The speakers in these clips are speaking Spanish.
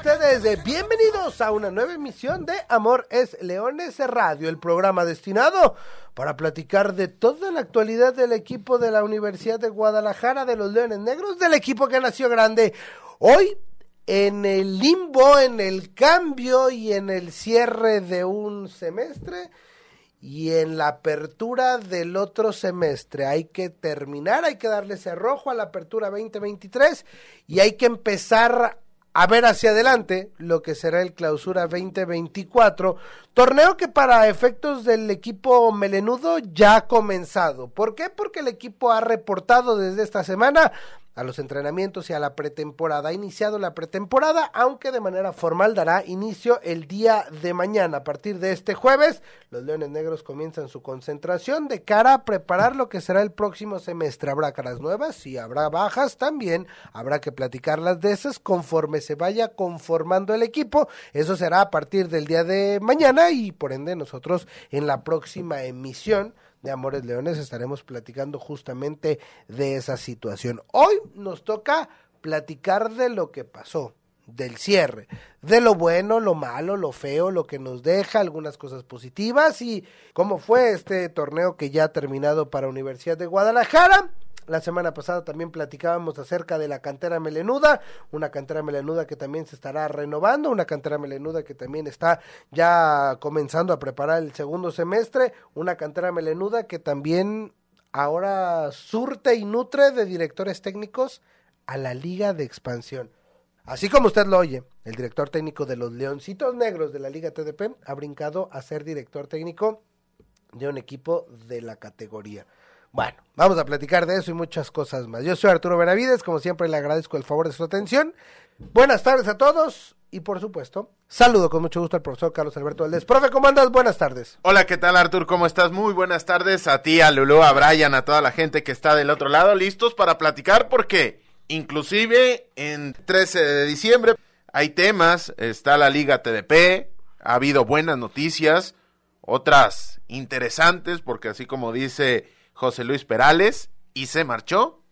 ustedes bienvenidos a una nueva emisión de Amor es Leones Radio, el programa destinado para platicar de toda la actualidad del equipo de la Universidad de Guadalajara, de los Leones Negros, del equipo que nació grande. Hoy, en el limbo, en el cambio y en el cierre de un semestre, y en la apertura del otro semestre hay que terminar, hay que darle cerrojo a la apertura 2023 y hay que empezar a ver hacia adelante lo que será el clausura 2024, torneo que para efectos del equipo melenudo ya ha comenzado. ¿Por qué? Porque el equipo ha reportado desde esta semana a los entrenamientos y a la pretemporada. Ha iniciado la pretemporada, aunque de manera formal dará inicio el día de mañana. A partir de este jueves, los Leones Negros comienzan su concentración de cara a preparar lo que será el próximo semestre. Habrá caras nuevas y habrá bajas también. Habrá que platicarlas de esas conforme se vaya conformando el equipo. Eso será a partir del día de mañana y por ende nosotros en la próxima emisión de Amores Leones estaremos platicando justamente de esa situación. Hoy nos toca platicar de lo que pasó, del cierre, de lo bueno, lo malo, lo feo, lo que nos deja, algunas cosas positivas y cómo fue este torneo que ya ha terminado para Universidad de Guadalajara la semana pasada también platicábamos acerca de la cantera melenuda, una cantera melenuda que también se estará renovando, una cantera melenuda que también está ya comenzando a preparar el segundo semestre, una cantera melenuda que también ahora surte y nutre de directores técnicos a la liga de expansión. Así como usted lo oye, el director técnico de los Leoncitos Negros de la Liga TDP ha brincado a ser director técnico de un equipo de la categoría. Bueno, vamos a platicar de eso y muchas cosas más. Yo soy Arturo Benavides, como siempre le agradezco el favor de su atención. Buenas tardes a todos y por supuesto, saludo con mucho gusto al profesor Carlos Alberto Valdés. Profe, ¿cómo andas? Buenas tardes. Hola, ¿qué tal Artur? ¿Cómo estás? Muy buenas tardes a ti, a Lulu, a Brian, a toda la gente que está del otro lado, listos para platicar porque inclusive en 13 de diciembre hay temas, está la Liga TDP, ha habido buenas noticias, otras interesantes porque así como dice José Luis Perales y se marchó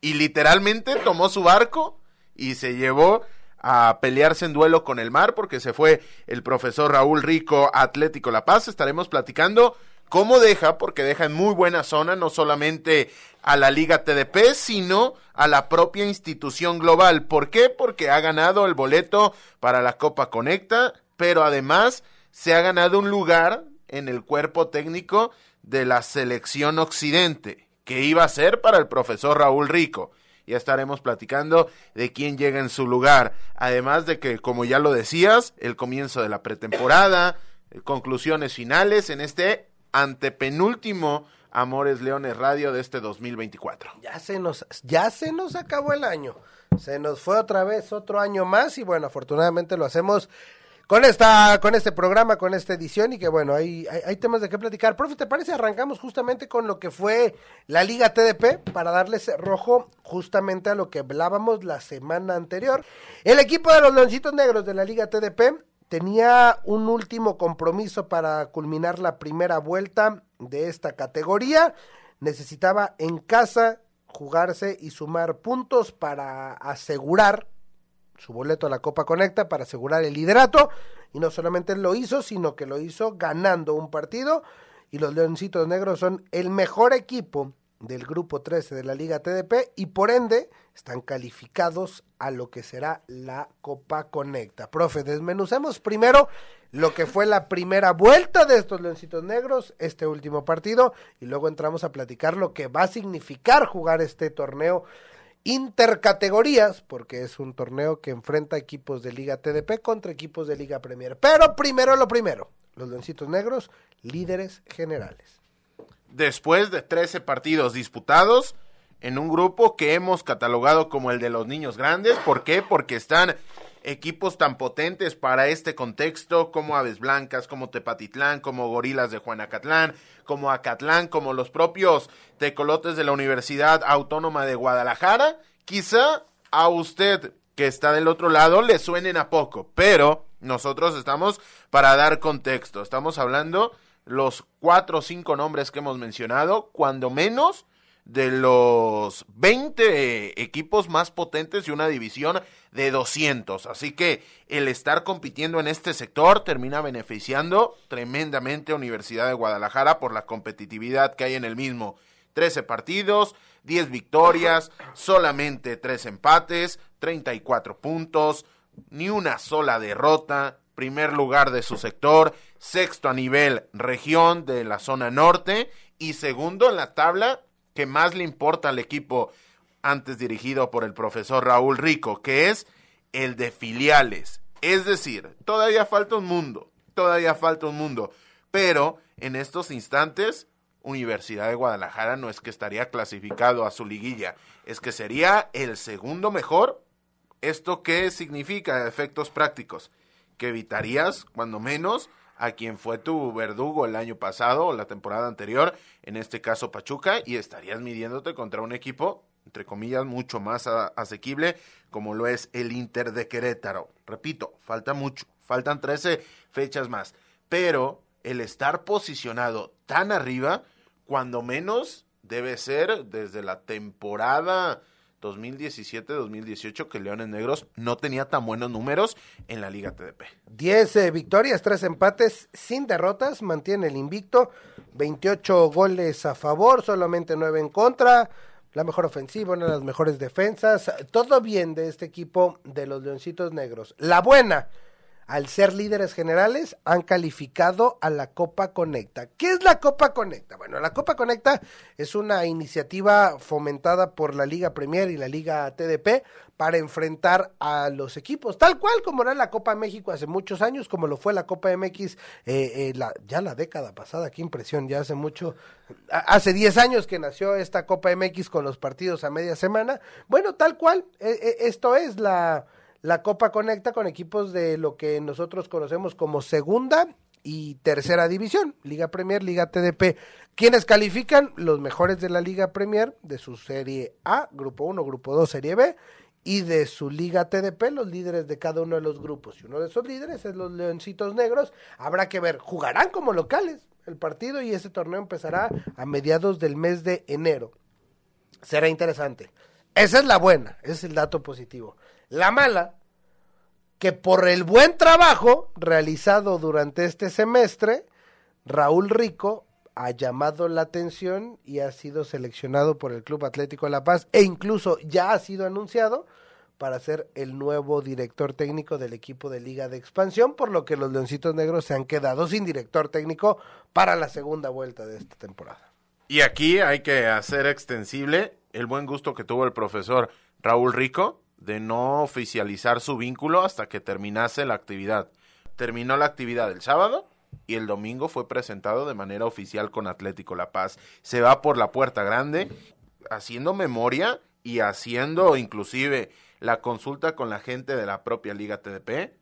y literalmente tomó su barco y se llevó a pelearse en duelo con el mar porque se fue el profesor Raúl Rico Atlético La Paz. Estaremos platicando cómo deja, porque deja en muy buena zona no solamente a la Liga TDP, sino a la propia institución global. ¿Por qué? Porque ha ganado el boleto para la Copa Conecta, pero además se ha ganado un lugar en el cuerpo técnico de la selección occidente, que iba a ser para el profesor Raúl Rico. Ya estaremos platicando de quién llega en su lugar. Además de que, como ya lo decías, el comienzo de la pretemporada, eh, conclusiones finales en este antepenúltimo Amores Leones Radio de este 2024. Ya se nos, ya se nos acabó el año. Se nos fue otra vez otro año más y bueno, afortunadamente lo hacemos con esta, con este programa, con esta edición y que bueno, hay, hay, temas de qué platicar. Profe, ¿te parece? Arrancamos justamente con lo que fue la Liga TDP para darles rojo justamente a lo que hablábamos la semana anterior. El equipo de los Leoncitos Negros de la Liga TDP tenía un último compromiso para culminar la primera vuelta de esta categoría. Necesitaba en casa jugarse y sumar puntos para asegurar su boleto a la Copa Conecta para asegurar el liderato. Y no solamente lo hizo, sino que lo hizo ganando un partido. Y los Leoncitos Negros son el mejor equipo del grupo 13 de la Liga TDP y por ende están calificados a lo que será la Copa Conecta. Profe, desmenucemos primero lo que fue la primera vuelta de estos Leoncitos Negros, este último partido, y luego entramos a platicar lo que va a significar jugar este torneo intercategorías, porque es un torneo que enfrenta equipos de Liga TDP contra equipos de Liga Premier. Pero primero lo primero, los Leoncitos Negros, líderes generales. Después de 13 partidos disputados en un grupo que hemos catalogado como el de los niños grandes, ¿por qué? Porque están equipos tan potentes para este contexto como Aves Blancas, como Tepatitlán, como Gorilas de Juanacatlán, como Acatlán, como los propios tecolotes de la Universidad Autónoma de Guadalajara, quizá a usted que está del otro lado le suenen a poco, pero nosotros estamos para dar contexto. Estamos hablando los cuatro o cinco nombres que hemos mencionado, cuando menos de los 20 equipos más potentes y una división de 200. Así que el estar compitiendo en este sector termina beneficiando tremendamente a Universidad de Guadalajara por la competitividad que hay en el mismo. 13 partidos, 10 victorias, solamente 3 empates, 34 puntos, ni una sola derrota, primer lugar de su sector, sexto a nivel región de la zona norte y segundo en la tabla que más le importa al equipo antes dirigido por el profesor Raúl Rico, que es el de filiales. Es decir, todavía falta un mundo, todavía falta un mundo, pero en estos instantes Universidad de Guadalajara no es que estaría clasificado a su liguilla, es que sería el segundo mejor. ¿Esto qué significa efectos prácticos? Que evitarías, cuando menos, a quien fue tu verdugo el año pasado o la temporada anterior, en este caso Pachuca, y estarías midiéndote contra un equipo, entre comillas, mucho más asequible, como lo es el Inter de Querétaro. Repito, falta mucho, faltan 13 fechas más, pero el estar posicionado tan arriba, cuando menos debe ser desde la temporada 2017-2018 que Leones Negros no tenía tan buenos números en la Liga TDP. 10 eh, victorias, 3 empates sin derrotas, mantiene el invicto, 28 goles a favor, solamente 9 en contra, la mejor ofensiva, una de las mejores defensas, todo bien de este equipo de los Leoncitos Negros. La buena, al ser líderes generales, han calificado a la Copa Conecta. ¿Qué es la Copa Conecta? Bueno, la Copa Conecta es una iniciativa fomentada por la Liga Premier y la Liga TDP para enfrentar a los equipos, tal cual como era la Copa México hace muchos años, como lo fue la Copa MX eh, eh, la, ya la década pasada, qué impresión, ya hace mucho, hace 10 años que nació esta Copa MX con los partidos a media semana. Bueno, tal cual, eh, esto es la la Copa conecta con equipos de lo que nosotros conocemos como segunda y tercera división, Liga Premier, Liga TDP. ¿Quiénes califican? Los mejores de la Liga Premier, de su Serie A, Grupo 1, Grupo 2, Serie B, y de su Liga TDP, los líderes de cada uno de los grupos. Y uno de esos líderes es los Leoncitos Negros. Habrá que ver, jugarán como locales el partido y ese torneo empezará a mediados del mes de enero. Será interesante. Esa es la buena, ese es el dato positivo. La mala, que por el buen trabajo realizado durante este semestre, Raúl Rico ha llamado la atención y ha sido seleccionado por el Club Atlético de La Paz e incluso ya ha sido anunciado para ser el nuevo director técnico del equipo de Liga de Expansión, por lo que los Leoncitos Negros se han quedado sin director técnico para la segunda vuelta de esta temporada. Y aquí hay que hacer extensible el buen gusto que tuvo el profesor Raúl Rico de no oficializar su vínculo hasta que terminase la actividad. Terminó la actividad el sábado y el domingo fue presentado de manera oficial con Atlético La Paz. Se va por la puerta grande haciendo memoria y haciendo inclusive la consulta con la gente de la propia Liga TDP.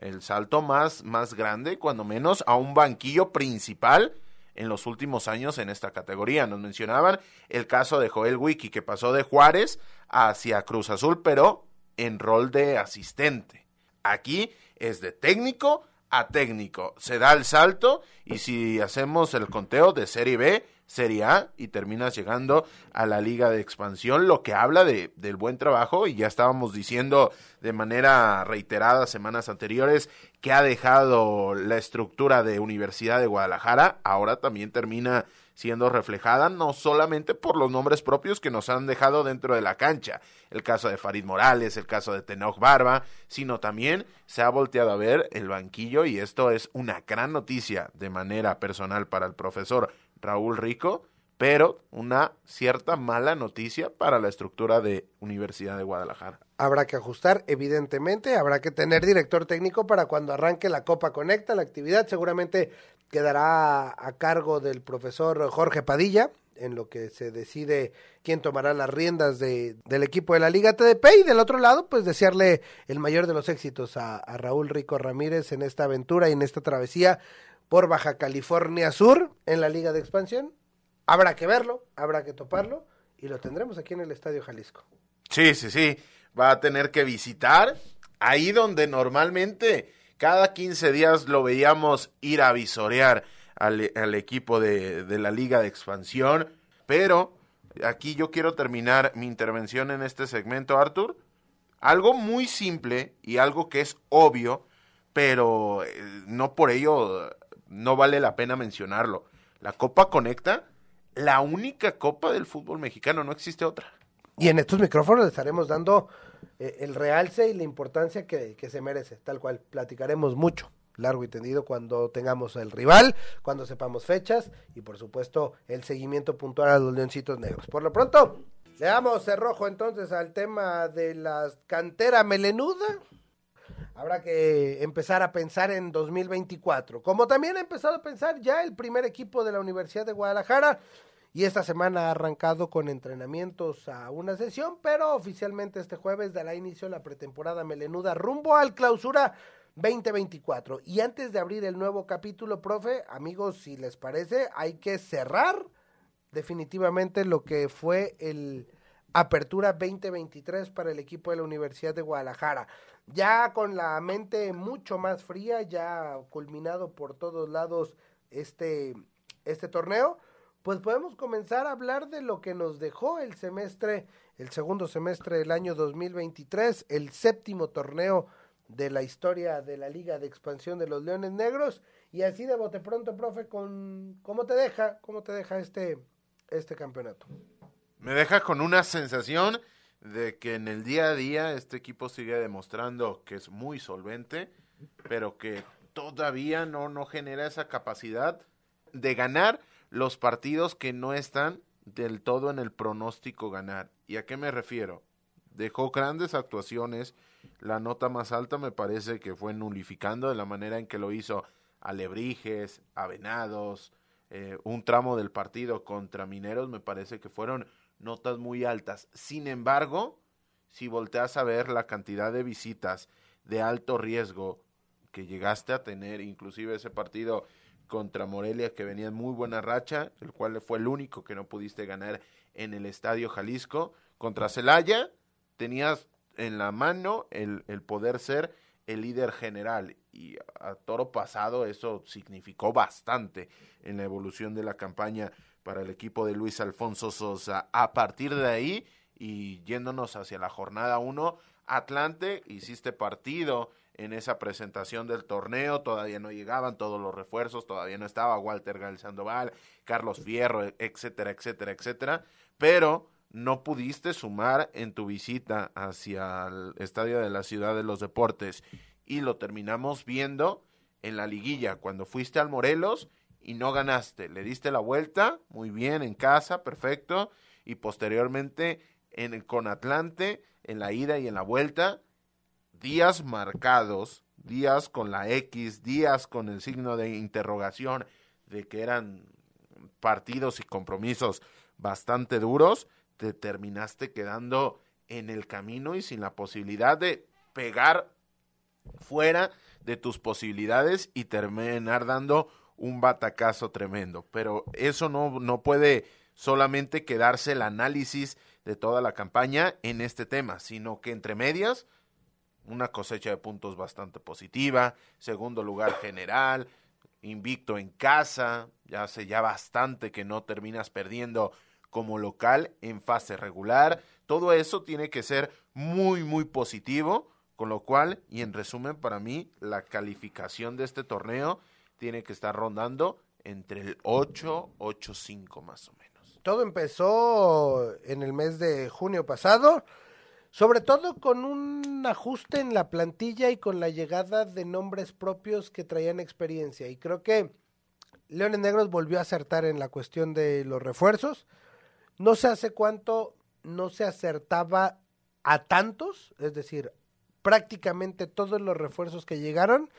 El salto más, más grande, cuando menos, a un banquillo principal en los últimos años en esta categoría. Nos mencionaban el caso de Joel Wiki, que pasó de Juárez hacia Cruz Azul, pero en rol de asistente. Aquí es de técnico a técnico. Se da el salto y si hacemos el conteo de Serie B, Serie A y terminas llegando a la liga de expansión, lo que habla de, del buen trabajo y ya estábamos diciendo de manera reiterada semanas anteriores que ha dejado la estructura de Universidad de Guadalajara, ahora también termina siendo reflejada no solamente por los nombres propios que nos han dejado dentro de la cancha, el caso de Farid Morales, el caso de Tenoch Barba, sino también se ha volteado a ver el banquillo y esto es una gran noticia de manera personal para el profesor Raúl Rico, pero una cierta mala noticia para la estructura de Universidad de Guadalajara. Habrá que ajustar, evidentemente, habrá que tener director técnico para cuando arranque la Copa Conecta, la actividad seguramente quedará a cargo del profesor Jorge Padilla, en lo que se decide quién tomará las riendas de, del equipo de la Liga TDP y del otro lado, pues desearle el mayor de los éxitos a, a Raúl Rico Ramírez en esta aventura y en esta travesía por Baja California Sur en la Liga de Expansión. Habrá que verlo, habrá que toparlo y lo tendremos aquí en el Estadio Jalisco. Sí, sí, sí. Va a tener que visitar ahí donde normalmente cada 15 días lo veíamos ir a visorear al, equipo de, de la Liga de Expansión. Pero aquí yo quiero terminar mi intervención en este segmento, Arthur. Algo muy simple y algo que es obvio, pero eh, no por ello no vale la pena mencionarlo. La Copa Conecta, la única copa del fútbol mexicano, no existe otra. Y en estos micrófonos le estaremos dando eh, el realce y la importancia que, que se merece, tal cual. Platicaremos mucho, largo y tendido, cuando tengamos el rival, cuando sepamos fechas y por supuesto el seguimiento puntual a los leoncitos negros. Por lo pronto, le damos cerrojo entonces al tema de la cantera melenuda. Habrá que empezar a pensar en 2024, como también ha empezado a pensar ya el primer equipo de la Universidad de Guadalajara y esta semana ha arrancado con entrenamientos a una sesión, pero oficialmente este jueves dará inicio la pretemporada melenuda rumbo al clausura 2024. Y antes de abrir el nuevo capítulo, profe, amigos, si les parece, hay que cerrar definitivamente lo que fue el Apertura 2023 para el equipo de la Universidad de Guadalajara. Ya con la mente mucho más fría, ya culminado por todos lados este, este torneo, pues podemos comenzar a hablar de lo que nos dejó el semestre, el segundo semestre del año 2023, el séptimo torneo de la historia de la Liga de Expansión de los Leones Negros. Y así de bote pronto, profe, con cómo te deja, cómo te deja este, este campeonato. Me deja con una sensación de que en el día a día este equipo sigue demostrando que es muy solvente, pero que todavía no, no genera esa capacidad de ganar los partidos que no están del todo en el pronóstico ganar. ¿Y a qué me refiero? Dejó grandes actuaciones. La nota más alta me parece que fue nulificando de la manera en que lo hizo Alebrijes, Avenados, eh, un tramo del partido contra Mineros me parece que fueron notas muy altas. Sin embargo, si volteas a ver la cantidad de visitas de alto riesgo que llegaste a tener, inclusive ese partido contra Morelia que venía en muy buena racha, el cual fue el único que no pudiste ganar en el Estadio Jalisco, contra Celaya tenías en la mano el, el poder ser el líder general y a toro pasado eso significó bastante en la evolución de la campaña para el equipo de Luis Alfonso Sosa. A partir de ahí y yéndonos hacia la jornada 1, Atlante hiciste partido en esa presentación del torneo, todavía no llegaban todos los refuerzos, todavía no estaba Walter Gal Sandoval, Carlos Fierro, etcétera, etcétera, etcétera, pero no pudiste sumar en tu visita hacia el estadio de la Ciudad de los Deportes y lo terminamos viendo en la liguilla cuando fuiste al Morelos y no ganaste, le diste la vuelta, muy bien en casa, perfecto, y posteriormente en con Atlante en la ida y en la vuelta días marcados, días con la X, días con el signo de interrogación de que eran partidos y compromisos bastante duros, te terminaste quedando en el camino y sin la posibilidad de pegar fuera de tus posibilidades y terminar dando un batacazo tremendo. Pero eso no, no puede solamente quedarse el análisis de toda la campaña en este tema, sino que entre medias una cosecha de puntos bastante positiva, segundo lugar general, invicto en casa, ya hace ya bastante que no terminas perdiendo como local en fase regular, todo eso tiene que ser muy muy positivo, con lo cual y en resumen para mí la calificación de este torneo tiene que estar rondando entre el 8, 8, 5 más o menos. Todo empezó en el mes de junio pasado, sobre todo con un ajuste en la plantilla y con la llegada de nombres propios que traían experiencia. Y creo que Leones Negros volvió a acertar en la cuestión de los refuerzos. No sé hace cuánto no se acertaba a tantos, es decir, prácticamente todos los refuerzos que llegaron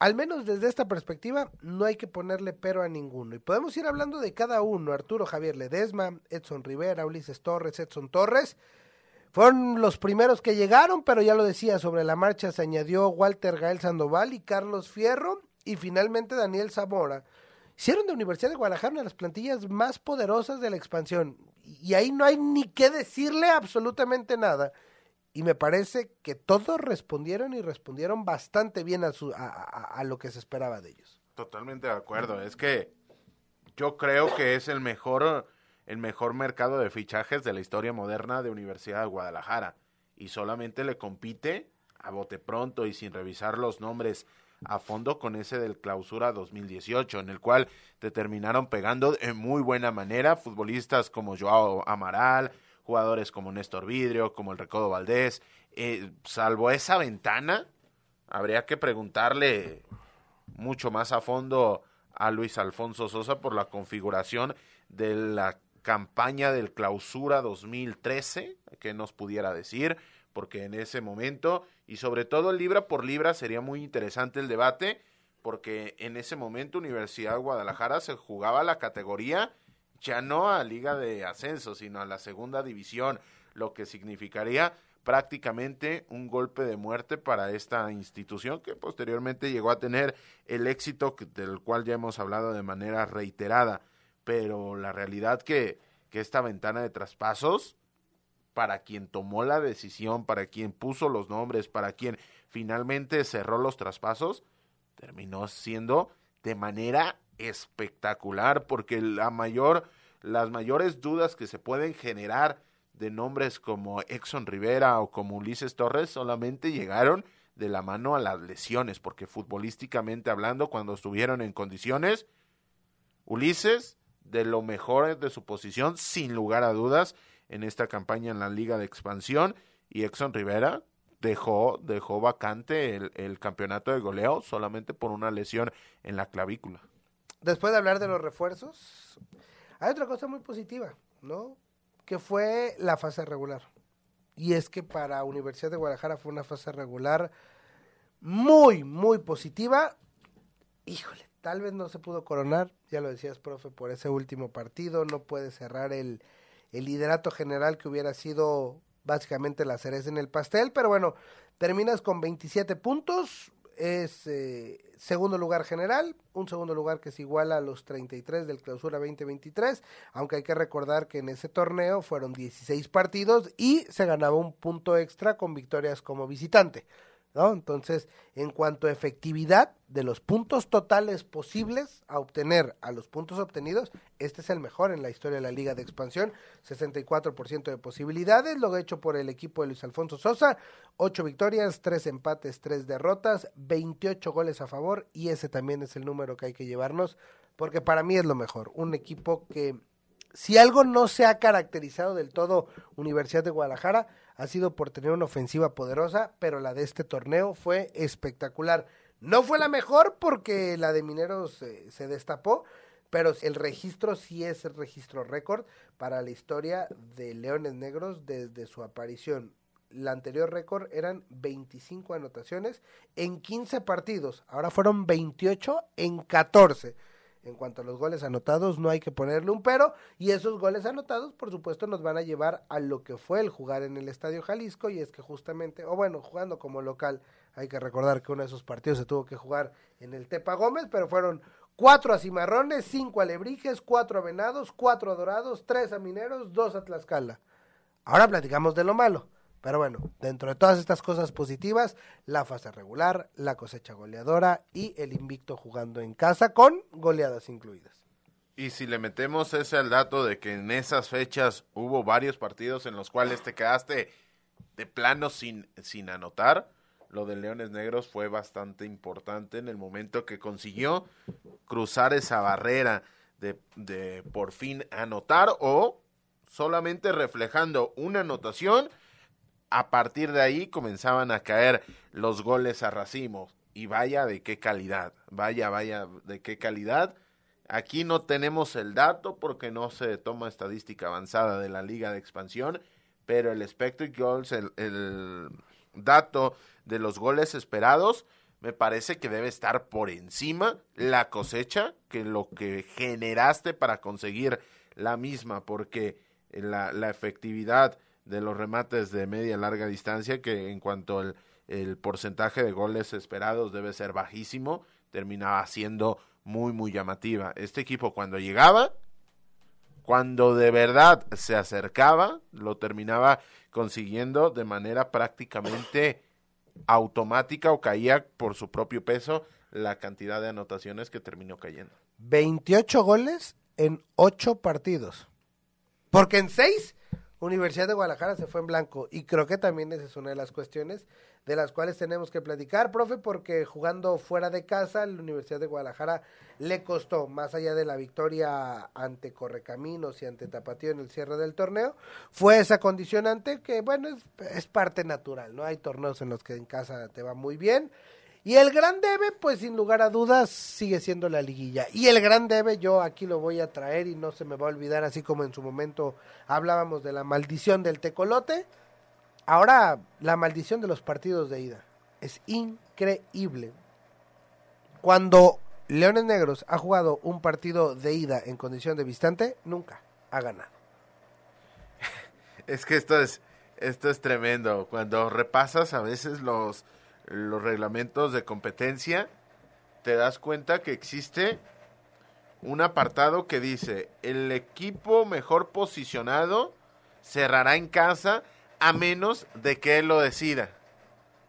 al menos desde esta perspectiva, no hay que ponerle pero a ninguno. Y podemos ir hablando de cada uno. Arturo Javier Ledesma, Edson Rivera, Ulises Torres, Edson Torres. Fueron los primeros que llegaron, pero ya lo decía, sobre la marcha se añadió Walter Gael Sandoval y Carlos Fierro y finalmente Daniel Zamora. Hicieron de Universidad de Guadalajara una las plantillas más poderosas de la expansión. Y ahí no hay ni qué decirle absolutamente nada y me parece que todos respondieron y respondieron bastante bien a, su, a, lo que se esperaba de ellos. Totalmente de acuerdo. Es que yo creo que es el mejor, el mejor mercado de fichajes de la historia moderna de Universidad de Guadalajara. Y solamente le compite a bote pronto y sin revisar los nombres a fondo con ese del clausura 2018, en el cual te terminaron pegando en muy buena manera futbolistas como Joao Amaral, jugadores como Néstor Vidrio, como el Recodo Valdés. Eh, salvo esa ventana, habría que preguntarle mucho más a fondo a Luis Alfonso Sosa por la configuración de la campaña del clausura 2013, que nos pudiera decir, porque en ese momento, y sobre todo libra por libra, sería muy interesante el debate, porque en ese momento Universidad de Guadalajara se jugaba la categoría ya no a Liga de Ascenso, sino a la segunda división, lo que significaría prácticamente un golpe de muerte para esta institución que posteriormente llegó a tener el éxito del cual ya hemos hablado de manera reiterada. Pero la realidad que, que esta ventana de traspasos, para quien tomó la decisión, para quien puso los nombres, para quien finalmente cerró los traspasos, terminó siendo de manera espectacular porque la mayor, las mayores dudas que se pueden generar de nombres como Exxon Rivera o como Ulises Torres solamente llegaron de la mano a las lesiones, porque futbolísticamente hablando, cuando estuvieron en condiciones, Ulises de lo mejor de su posición, sin lugar a dudas, en esta campaña en la Liga de Expansión, y Exxon Rivera dejó, dejó vacante el, el campeonato de goleo solamente por una lesión en la clavícula después de hablar de los refuerzos, hay otra cosa muy positiva, ¿no? Que fue la fase regular. Y es que para Universidad de Guadalajara fue una fase regular muy, muy positiva. Híjole, tal vez no se pudo coronar, ya lo decías, profe, por ese último partido, no puede cerrar el, el liderato general que hubiera sido básicamente la cereza en el pastel, pero bueno, terminas con 27 puntos, es eh, segundo lugar general, un segundo lugar que se iguala a los 33 del clausura 2023, aunque hay que recordar que en ese torneo fueron 16 partidos y se ganaba un punto extra con victorias como visitante. ¿No? Entonces, en cuanto a efectividad de los puntos totales posibles a obtener a los puntos obtenidos, este es el mejor en la historia de la Liga de Expansión, 64% de posibilidades, lo hecho por el equipo de Luis Alfonso Sosa, 8 victorias, 3 empates, 3 derrotas, 28 goles a favor y ese también es el número que hay que llevarnos, porque para mí es lo mejor, un equipo que si algo no se ha caracterizado del todo Universidad de Guadalajara, ha sido por tener una ofensiva poderosa, pero la de este torneo fue espectacular. No fue la mejor porque la de Mineros eh, se destapó, pero el registro sí es el registro récord para la historia de Leones Negros desde su aparición. La anterior récord eran 25 anotaciones en 15 partidos, ahora fueron 28 en 14 en cuanto a los goles anotados, no hay que ponerle un pero. Y esos goles anotados, por supuesto, nos van a llevar a lo que fue el jugar en el Estadio Jalisco. Y es que justamente, o bueno, jugando como local, hay que recordar que uno de esos partidos se tuvo que jugar en el Tepa Gómez, pero fueron cuatro a Cimarrones, cinco a Lebrijes, cuatro a Venados, cuatro a Dorados, tres a Mineros, dos a Tlaxcala. Ahora platicamos de lo malo. Pero bueno, dentro de todas estas cosas positivas, la fase regular, la cosecha goleadora y el invicto jugando en casa con goleadas incluidas. Y si le metemos ese al dato de que en esas fechas hubo varios partidos en los cuales te quedaste de plano sin, sin anotar, lo de Leones Negros fue bastante importante en el momento que consiguió cruzar esa barrera de, de por fin anotar o solamente reflejando una anotación a partir de ahí comenzaban a caer los goles a racimo. Y vaya de qué calidad, vaya, vaya de qué calidad. Aquí no tenemos el dato porque no se toma estadística avanzada de la liga de expansión, pero el expected goals, el, dato de los goles esperados, me parece que debe estar por encima la cosecha que lo que generaste para conseguir la misma, porque la efectividad de los remates de media larga distancia, que en cuanto el porcentaje de goles esperados debe ser bajísimo, terminaba siendo muy, muy llamativa. Este equipo cuando llegaba, cuando de verdad se acercaba, lo terminaba consiguiendo de manera prácticamente automática o caía por su propio peso la cantidad de anotaciones que terminó cayendo. 28 goles en 8 partidos. Porque en 6 Universidad de Guadalajara se fue en blanco y creo que también esa es una de las cuestiones de las cuales tenemos que platicar, profe, porque jugando fuera de casa, la Universidad de Guadalajara le costó, más allá de la victoria ante Correcaminos y ante Tapatío en el cierre del torneo, fue esa condicionante que, bueno, es, es parte natural, ¿no? Hay torneos en los que en casa te va muy bien y el gran debe, pues sin lugar a dudas, sigue siendo la liguilla. Y el gran debe, yo aquí lo voy a traer y no se me va a olvidar, así como en su momento hablábamos de la maldición del tecolote. Ahora, la maldición de los partidos de ida. Es increíble. Cuando Leones Negros ha jugado un partido de ida en condición de visitante, nunca ha ganado. Es que esto es, esto es tremendo. Cuando repasas a veces los los reglamentos de competencia, te das cuenta que existe un apartado que dice, el equipo mejor posicionado cerrará en casa a menos de que él lo decida.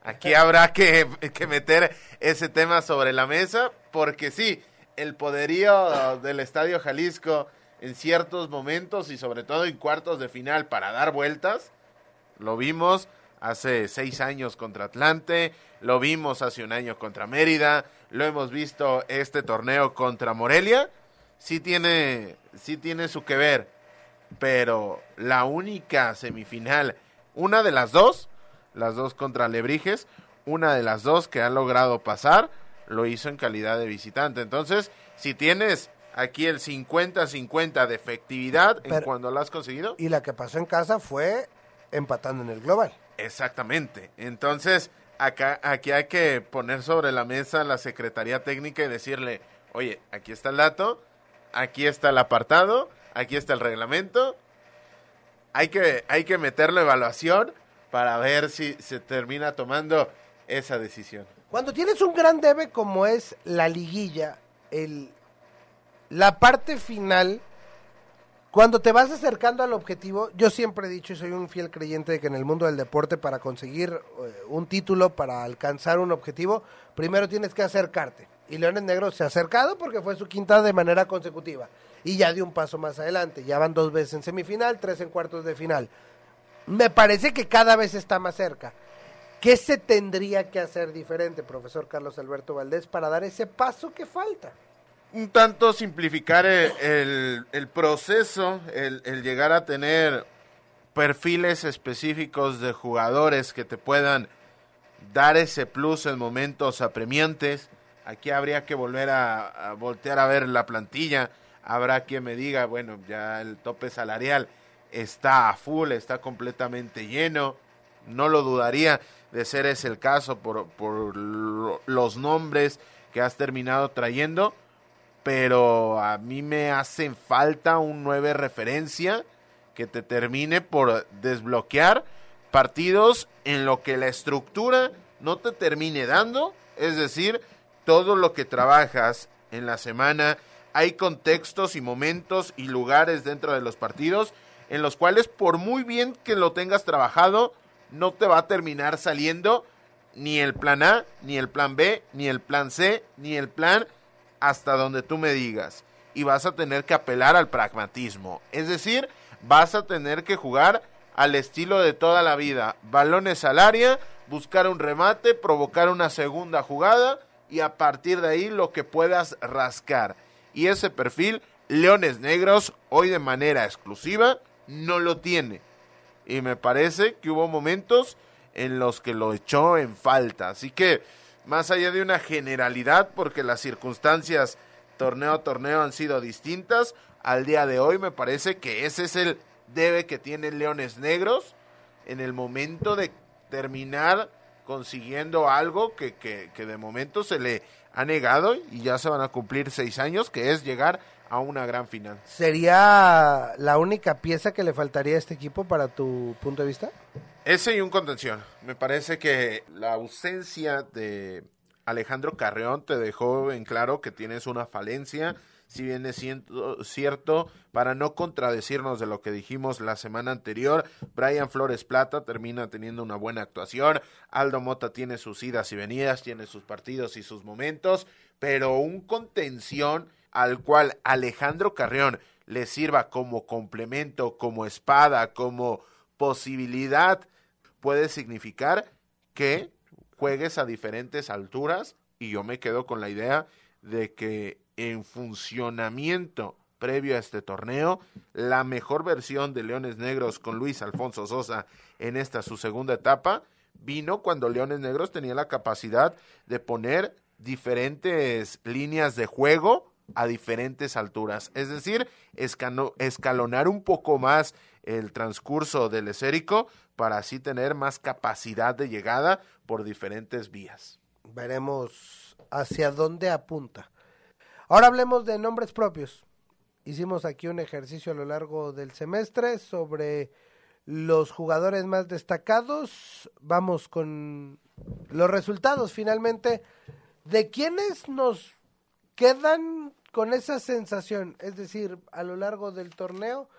Aquí habrá que, que, meter ese tema sobre la mesa, porque sí, el poderío del Estadio Jalisco en ciertos momentos y sobre todo en cuartos de final para dar vueltas, lo vimos hace seis años contra Atlante, lo vimos hace un año contra Mérida, lo hemos visto este torneo contra Morelia, sí tiene, sí tiene su que ver, pero la única semifinal, una de las dos, las dos contra Lebrijes, una de las dos que ha logrado pasar, lo hizo en calidad de visitante. Entonces, si tienes aquí el 50-50 de efectividad en cuando lo has conseguido. Y la que pasó en casa fue empatando en el global. Exactamente. Entonces, acá, aquí hay que poner sobre la mesa la Secretaría Técnica y decirle, oye, aquí está el dato, aquí está el apartado, aquí está el reglamento. Hay que, hay que meter la evaluación para ver si se termina tomando esa decisión. Cuando tienes un gran debe como es la liguilla, el, la parte final cuando te vas acercando al objetivo, yo siempre he dicho y soy un fiel creyente de que en el mundo del deporte para conseguir eh, un título, para alcanzar un objetivo, primero tienes que acercarte. Y Leones Negros se ha acercado porque fue su quinta de manera consecutiva. Y ya dio un paso más adelante. Ya van dos veces en semifinal, tres en cuartos de final. Me parece que cada vez está más cerca. ¿Qué se tendría que hacer diferente, profesor Carlos Alberto Valdés, para dar ese paso que falta? Un tanto simplificar el, el, proceso, el, llegar a tener perfiles específicos de jugadores que te puedan dar ese plus en momentos apremiantes. Aquí habría que volver a, voltear a ver la plantilla. Habrá quien me diga, bueno, ya el tope salarial está a full, está completamente lleno. No lo dudaría de ser ese el caso por, por los nombres que has terminado trayendo pero a mí me hacen falta un nueve referencia que te termine por desbloquear partidos en lo que la estructura no te termine dando, es decir, todo lo que trabajas en la semana, hay contextos y momentos y lugares dentro de los partidos en los cuales por muy bien que lo tengas trabajado, no te va a terminar saliendo ni el plan A, ni el plan B, ni el plan C, ni el plan hasta donde tú me digas. Y vas a tener que apelar al pragmatismo. Es decir, vas a tener que jugar al estilo de toda la vida. Balones al área, buscar un remate, provocar una segunda jugada y a partir de ahí lo que puedas rascar. Y ese perfil, Leones Negros, hoy de manera exclusiva, no lo tiene. Y me parece que hubo momentos en los que lo echó en falta. Así que más allá de una generalidad, porque las circunstancias torneo a torneo han sido distintas, al día de hoy me parece que ese es el debe que tiene Leones Negros en el momento de terminar consiguiendo algo que, que, que de momento se le ha negado y ya se van a cumplir seis años, que es llegar a una gran final. ¿Sería la única pieza que le faltaría a este equipo para tu punto de vista? Ese y un contención. Me parece que la ausencia de Alejandro Carreón te dejó en claro que tienes una falencia si bien es cierto, para no contradecirnos de lo que dijimos la semana anterior, Brian Flores Plata termina teniendo una buena actuación, Aldo Mota tiene sus idas y venidas, tiene sus partidos y sus momentos, pero un contención al cual Alejandro Carrión le sirva como complemento, como espada, como posibilidad, puede significar que juegues a diferentes alturas. Y yo me quedo con la idea de que en funcionamiento previo a este torneo, la mejor versión de Leones Negros con Luis Alfonso Sosa en esta su segunda etapa vino cuando Leones Negros tenía la capacidad de poner diferentes líneas de juego a diferentes alturas, es decir, escalonar un poco más el transcurso del esérico para así tener más capacidad de llegada por diferentes vías. Veremos hacia dónde apunta. Ahora hablemos de nombres propios. Hicimos aquí un ejercicio a lo largo del semestre sobre los jugadores más destacados. Vamos con los resultados finalmente. ¿De quiénes nos quedan con esa sensación? Es decir, a lo largo del torneo,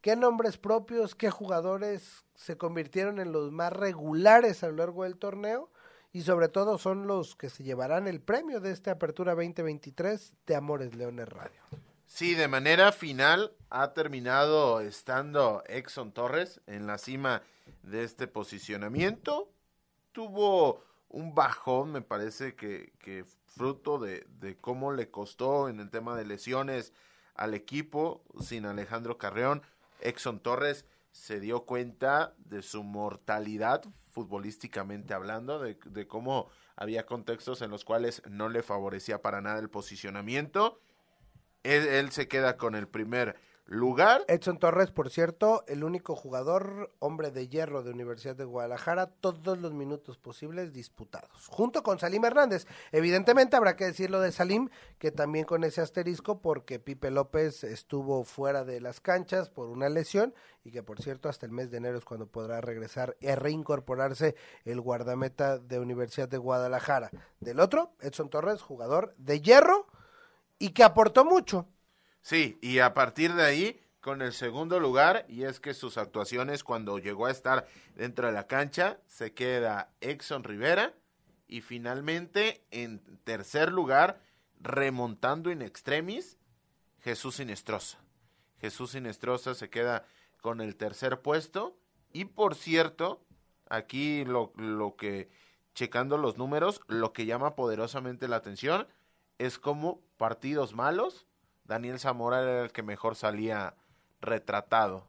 ¿qué nombres propios, qué jugadores se convirtieron en los más regulares a lo largo del torneo? y sobre todo son los que se llevarán el premio de esta Apertura 2023 de Amores Leones Radio. Sí, de manera final ha terminado estando Exxon Torres en la cima de este posicionamiento. Tuvo un bajón, me parece que, fruto de, cómo le costó en el tema de lesiones al equipo sin Alejandro Carreón. Exxon Torres se dio cuenta de su mortalidad futbolísticamente hablando, de, de, cómo había contextos en los cuales no le favorecía para nada el posicionamiento. Él se queda con el primer lugar. Edson Torres, por cierto, el único jugador hombre de hierro de Universidad de Guadalajara, todos los minutos posibles disputados, junto con Salim Hernández. Evidentemente habrá que decirlo de Salim, que también con ese asterisco, porque Pipe López estuvo fuera de las canchas por una lesión y que por cierto hasta el mes de enero es cuando podrá regresar y reincorporarse el guardameta de Universidad de Guadalajara. Del otro, Edson Torres, jugador de hierro y que aportó mucho Sí, y a partir de ahí, con el segundo lugar, y es que sus actuaciones cuando llegó a estar dentro de la cancha, se queda Exxon Rivera, y finalmente en tercer lugar, remontando in extremis, Jesús Sinestrosa. Jesús Sinestrosa se queda con el tercer puesto, y por cierto, aquí lo, lo que, checando los números, lo que llama poderosamente la atención es como partidos malos Daniel Zamora era el que mejor salía retratado.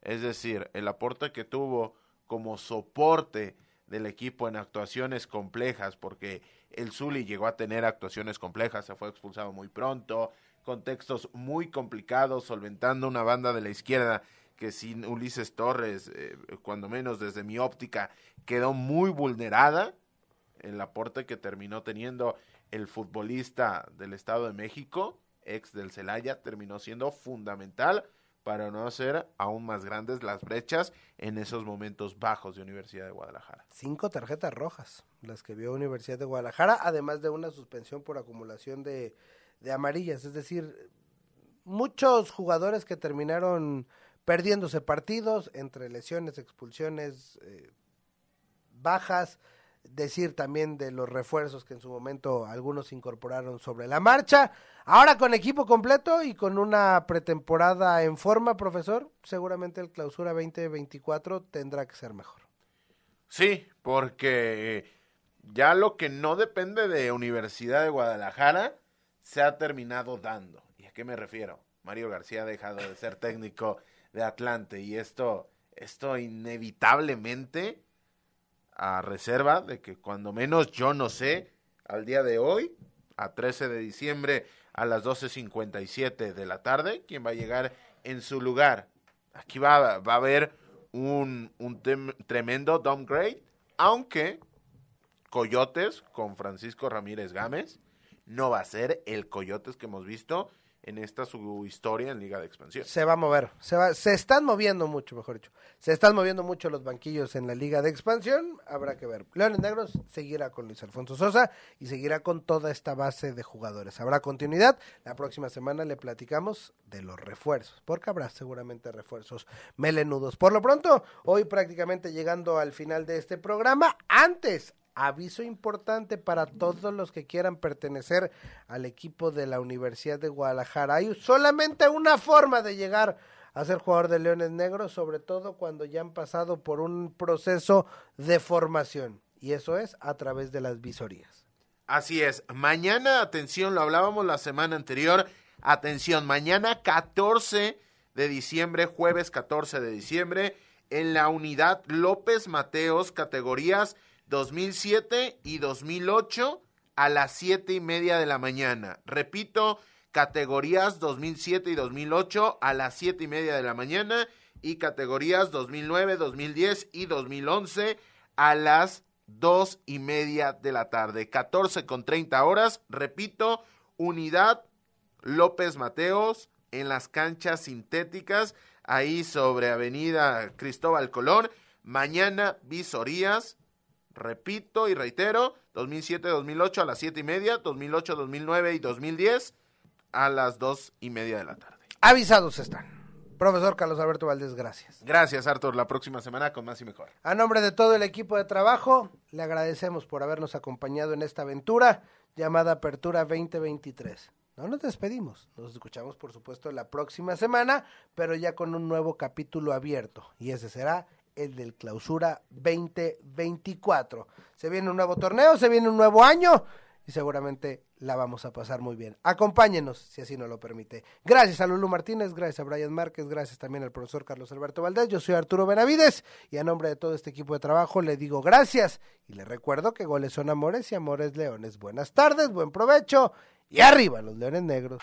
Es decir, el aporte que tuvo como soporte del equipo en actuaciones complejas, porque el Zuli llegó a tener actuaciones complejas, se fue expulsado muy pronto, contextos muy complicados, solventando una banda de la izquierda que sin Ulises Torres, eh, cuando menos desde mi óptica, quedó muy vulnerada. El aporte que terminó teniendo el futbolista del Estado de México ex del Celaya, terminó siendo fundamental para no hacer aún más grandes las brechas en esos momentos bajos de Universidad de Guadalajara. Cinco tarjetas rojas, las que vio Universidad de Guadalajara, además de una suspensión por acumulación de, de amarillas, es decir, muchos jugadores que terminaron perdiéndose partidos entre lesiones, expulsiones, eh, bajas, decir también de los refuerzos que en su momento algunos incorporaron sobre la marcha. Ahora con equipo completo y con una pretemporada en forma, profesor, seguramente el clausura 2024 tendrá que ser mejor. Sí, porque ya lo que no depende de Universidad de Guadalajara se ha terminado dando. ¿Y a qué me refiero? Mario García ha dejado de ser técnico de Atlante y esto, esto inevitablemente a reserva de que cuando menos yo no sé, al día de hoy, a 13 de diciembre a las 12.57 de la tarde, quién va a llegar en su lugar. Aquí va, va a haber un, un tremendo downgrade, aunque Coyotes con Francisco Ramírez Gámez no va a ser el Coyotes que hemos visto en esta su historia en Liga de Expansión. Se va a mover, se, va, se están moviendo mucho, mejor dicho. Se están moviendo mucho los banquillos en la Liga de Expansión, habrá que ver. Leones Negros seguirá con Luis Alfonso Sosa y seguirá con toda esta base de jugadores. Habrá continuidad, la próxima semana le platicamos de los refuerzos, porque habrá seguramente refuerzos melenudos. Por lo pronto, hoy prácticamente llegando al final de este programa, antes, aviso importante para todos los que quieran pertenecer al equipo de la Universidad de Guadalajara. Hay solamente una forma de llegar a ser jugador de Leones Negros, sobre todo cuando ya han pasado por un proceso de formación. Y eso es a través de las visorías. Así es. Mañana, atención, lo hablábamos la semana anterior. Atención, mañana 14 de diciembre, jueves 14 de diciembre, en la unidad López Mateos, categorías 2007 y 2008 a las siete y media de la mañana. Repito, categorías 2007 y 2008 a las siete y media de la mañana y categorías 2009, 2010 y 2011 a las dos y media de la tarde. 14 con 30 horas. Repito, unidad López Mateos en las canchas sintéticas, ahí sobre Avenida Cristóbal Colón. Mañana visorías, repito y reitero, 2007-2008 a las siete y media, 2008-2009 y 2010 a las dos y media de la tarde. Avisados están. Profesor Carlos Alberto Valdés, gracias. Gracias, Artur. La próxima semana con más y mejor. A nombre de todo el equipo de trabajo, le agradecemos por habernos acompañado en esta aventura llamada Apertura 2023. No nos despedimos, nos escuchamos por supuesto la próxima semana, pero ya con un nuevo capítulo abierto y ese será el del clausura 2024. Se viene un nuevo torneo, se viene un nuevo año y seguramente la vamos a pasar muy bien. Acompáñenos, si así nos lo permite. Gracias a Lulu Martínez, gracias a Brian Márquez, gracias también al profesor Carlos Alberto Valdés. Yo soy Arturo Benavides y a nombre de todo este equipo de trabajo le digo gracias y le recuerdo que goles son amores y amores leones. Buenas tardes, buen provecho y arriba los leones negros.